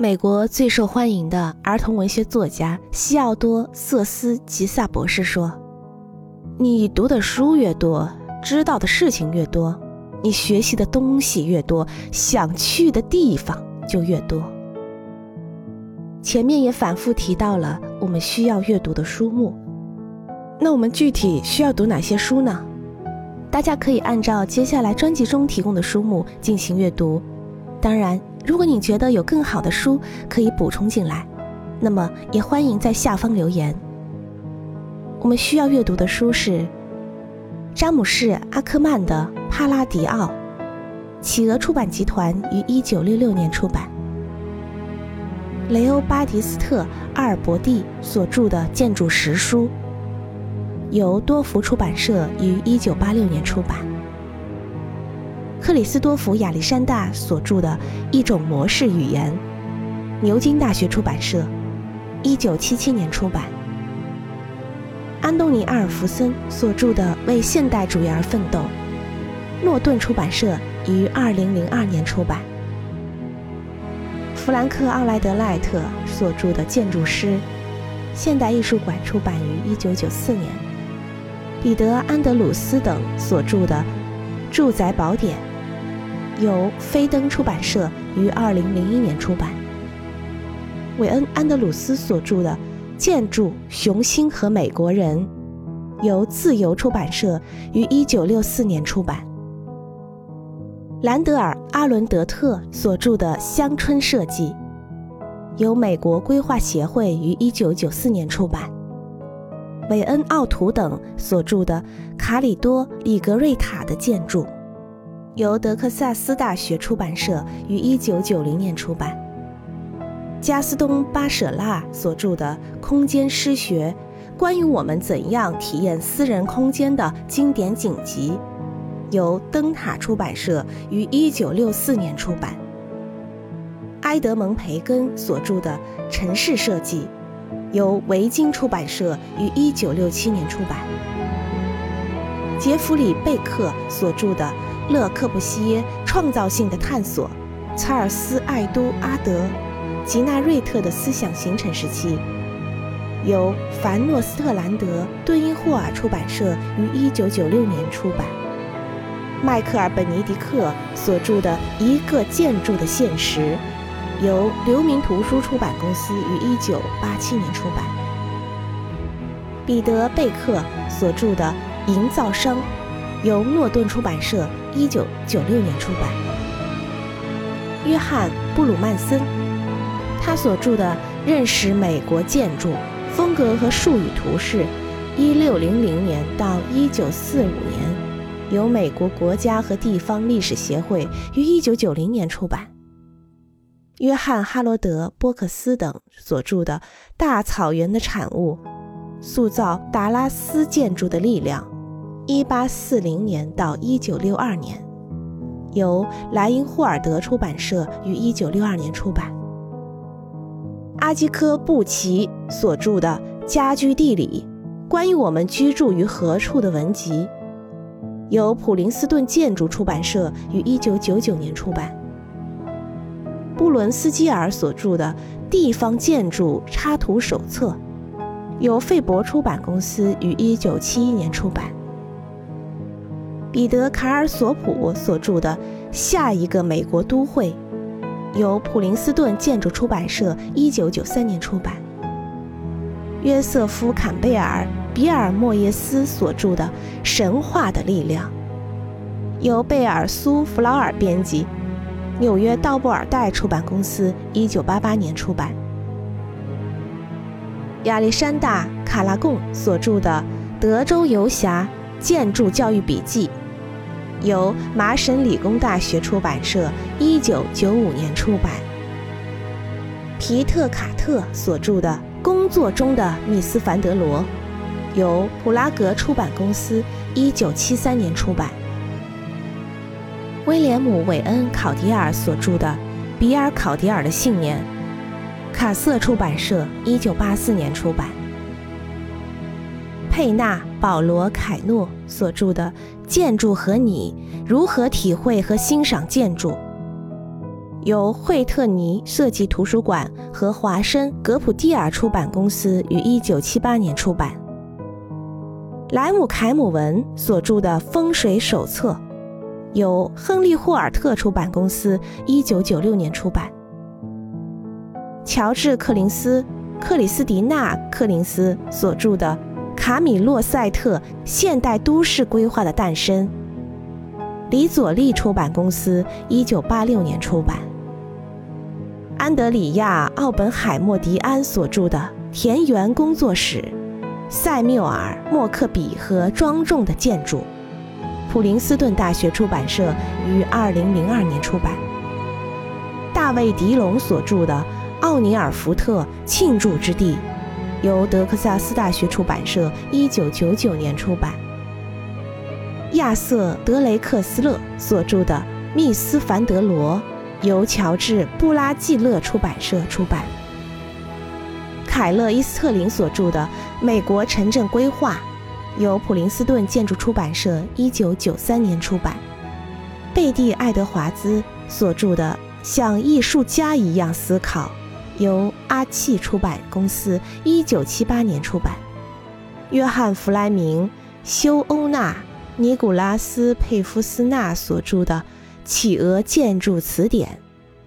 美国最受欢迎的儿童文学作家西奥多·瑟斯吉萨博士说：“你读的书越多，知道的事情越多，你学习的东西越多，想去的地方就越多。”前面也反复提到了我们需要阅读的书目。那我们具体需要读哪些书呢？大家可以按照接下来专辑中提供的书目进行阅读。当然，如果你觉得有更好的书可以补充进来，那么也欢迎在下方留言。我们需要阅读的书是詹姆士·阿克曼的《帕拉迪奥》，企鹅出版集团于一九六六年出版。雷欧·巴迪斯特·阿尔伯蒂所著的《建筑实书》。由多福出版社于1986年出版。克里斯多福·亚历山大所著的《一种模式语言》，牛津大学出版社，1977年出版。安东尼·阿尔弗森所著的《为现代主义而奋斗》，诺顿出版社于2002年出版。弗兰克·奥莱德赖特所著的《建筑师》，现代艺术馆出版于1994年。彼得·安德鲁斯等所著的《住宅宝典》，由飞登出版社于2001年出版。韦恩·安德鲁斯所著的《建筑、雄心和美国人》，由自由出版社于1964年出版。兰德尔·阿伦德特所著的《乡村设计》，由美国规划协会于1994年出版。韦恩·奥图等所著的《卡里多·里格瑞塔的建筑》，由德克萨斯大学出版社于1990年出版。加斯东·巴舍拉所著的《空间诗学：关于我们怎样体验私人空间的经典锦集》，由灯塔出版社于1964年出版。埃德蒙·培根所著的《城市设计》。由维京出版社于1967年出版。杰弗里·贝克所著的《勒克布西耶创造性的探索》，查尔斯·艾都·阿德、吉纳瑞特的思想形成时期，由凡诺斯特兰德·顿因霍尔出版社于1996年出版。迈克尔·本尼迪克所著的《一个建筑的现实》。由流民图书出版公司于1987年出版。彼得·贝克所著的《营造商》，由诺顿出版社1996年出版。约翰·布鲁曼森，他所著的《认识美国建筑风格和术语图示》，1600年到1945年，由美国国家和地方历史协会于1990年出版。约翰·哈罗德·波克斯等所著的《大草原的产物：塑造达拉斯建筑的力量》，1840年到1962年，由莱茵霍尔德出版社于1962年出版。阿基科·布奇所著的《家居地理：关于我们居住于何处的文集》，由普林斯顿建筑出版社于1999年出版。布伦斯基尔所著的《地方建筑插图手册》，由费伯出版公司于1971年出版。彼得·卡尔索普所著的《下一个美国都会》，由普林斯顿建筑出版社1993年出版。约瑟夫·坎贝尔·比尔莫耶斯所著的《神话的力量》，由贝尔苏弗劳尔编辑。纽约道布尔代出版公司一九八八年出版。亚历山大·卡拉贡所著的《德州游侠建筑教育笔记》，由麻省理工大学出版社一九九五年出版。皮特·卡特所著的《工作中的密斯·凡德罗》，由普拉格出版公司一九七三年出版。威廉姆·韦恩·考迪尔所著的《比尔·考迪尔的信念》，卡瑟出版社一九八四年出版。佩纳·保罗·凯诺所著的《建筑和你：如何体会和欣赏建筑》，由惠特尼设计图书馆和华生格普蒂尔出版公司于1978年出版。莱姆凯姆文所著的《风水手册》，由亨利霍尔特出版公司1996年出版。乔治克林斯克里斯蒂娜克林斯所著的《卡米洛塞特现代都市规划的诞生》，李佐利出版公司1986年出版。安德里亚·奥本海默迪安所著的《田园工作室》，塞缪尔·默克比和庄重的建筑，普林斯顿大学出版社于2002年出版。大卫·迪龙所著的《奥尼尔福特庆祝之地》，由德克萨斯大学出版社1999年出版。亚瑟·德雷克斯勒所著的《密斯凡德罗》。由乔治·布拉季勒出版社出版。凯勒·伊斯特林所著的《美国城镇规划》，由普林斯顿建筑出版社1993年出版。贝蒂·爱德华兹所著的《像艺术家一样思考》，由阿契出版公司1978年出版。约翰·弗莱明、休·欧纳、尼古拉斯·佩夫斯纳所著的。企鹅建筑词典，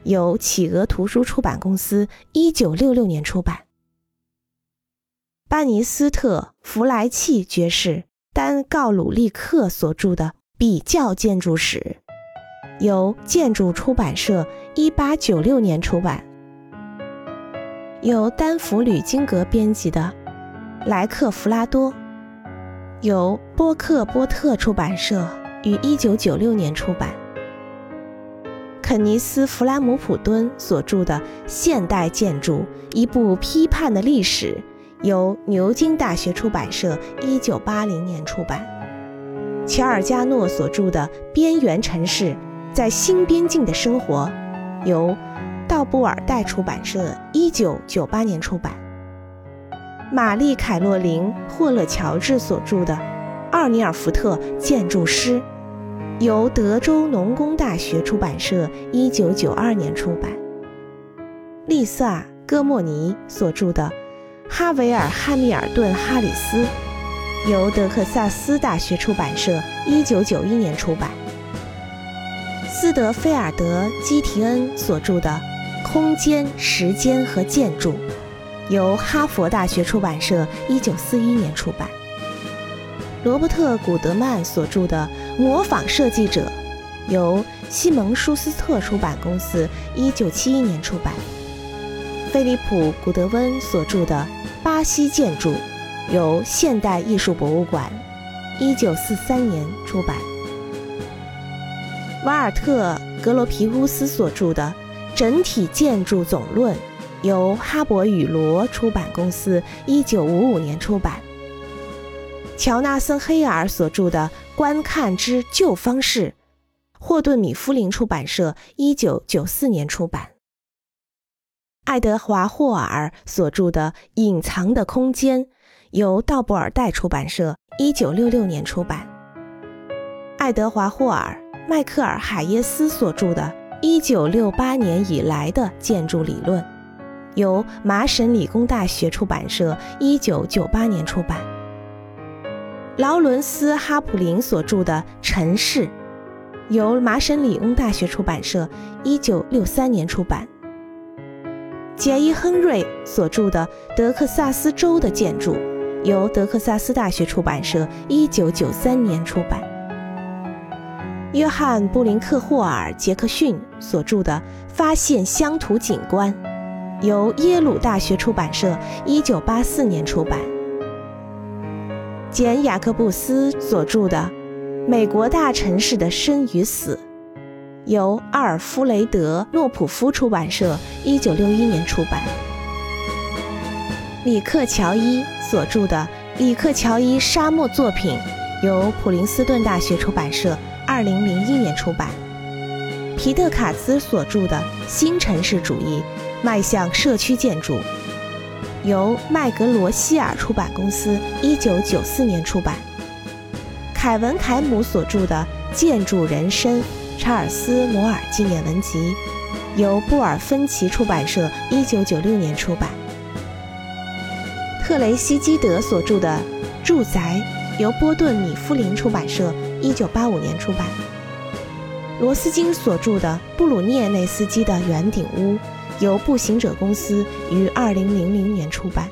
由企鹅图书出版公司一九六六年出版。班尼斯特·弗莱契爵士、丹·告鲁利克所著的《比较建筑史》，由建筑出版社一八九六年出版。由丹弗吕金格编辑的《莱克弗拉多》，由波克波特出版社于一九九六年出版。肯尼斯·弗兰姆普敦所著的《现代建筑：一部批判的历史》，由牛津大学出版社1980年出版。乔尔加诺所著的《边缘城市：在新边境的生活》，由布尔代出版社1998年出版。玛丽·凯洛琳·霍勒乔治所著的《奥尼尔福特建筑师》。由德州农工大学出版社一九九二年出版。丽萨·戈莫尼所著的《哈维尔·汉密尔顿·哈里斯》，由德克萨斯大学出版社一九九一年出版。斯德菲尔德·基提恩所著的《空间、时间和建筑》，由哈佛大学出版社一九四一年出版。罗伯特·古德曼所著的《模仿设计者》，由西蒙舒斯特出版公司1971年出版。菲利普·古德温所著的《巴西建筑》，由现代艺术博物馆1943年出版。瓦尔特·格罗皮乌斯所著的《整体建筑总论》，由哈勃与罗出版公司1955年出版。乔纳森·黑尔所著的《观看之旧方式》，霍顿·米夫林出版社一九九四年出版。爱德华·霍尔所著的《隐藏的空间》，由道布尔代出版社一九六六年出版。爱德华·霍尔、迈克尔·海耶斯所著的《一九六八年以来的建筑理论》，由麻省理工大学出版社一九九八年出版。劳伦斯·哈普林所著的《城市》，由麻省理工大学出版社1963年出版。杰伊·亨瑞所著的《德克萨斯州的建筑》，由德克萨斯大学出版社1993年出版。约翰·布林克霍尔·杰克逊所著的《发现乡土景观》，由耶鲁大学出版社1984年出版。简·雅各布斯所著的《美国大城市的生与死》，由阿尔弗雷德·诺普夫出版社1961年出版。里克·乔伊所著的《里克·乔伊沙漠作品》，由普林斯顿大学出版社2001年出版。皮特·卡兹所著的《新城市主义：迈向社区建筑》。由麦格罗希尔出版公司一九九四年出版。凯文·凯姆所著的《建筑人生：查尔斯·摩尔纪念文集》，由布尔芬奇出版社一九九六年出版。特雷西基德所著的《住宅》由波顿米夫林出版社一九八五年出版。罗斯金所著的《布鲁涅内斯基的圆顶屋》由步行者公司于二零零零年出版。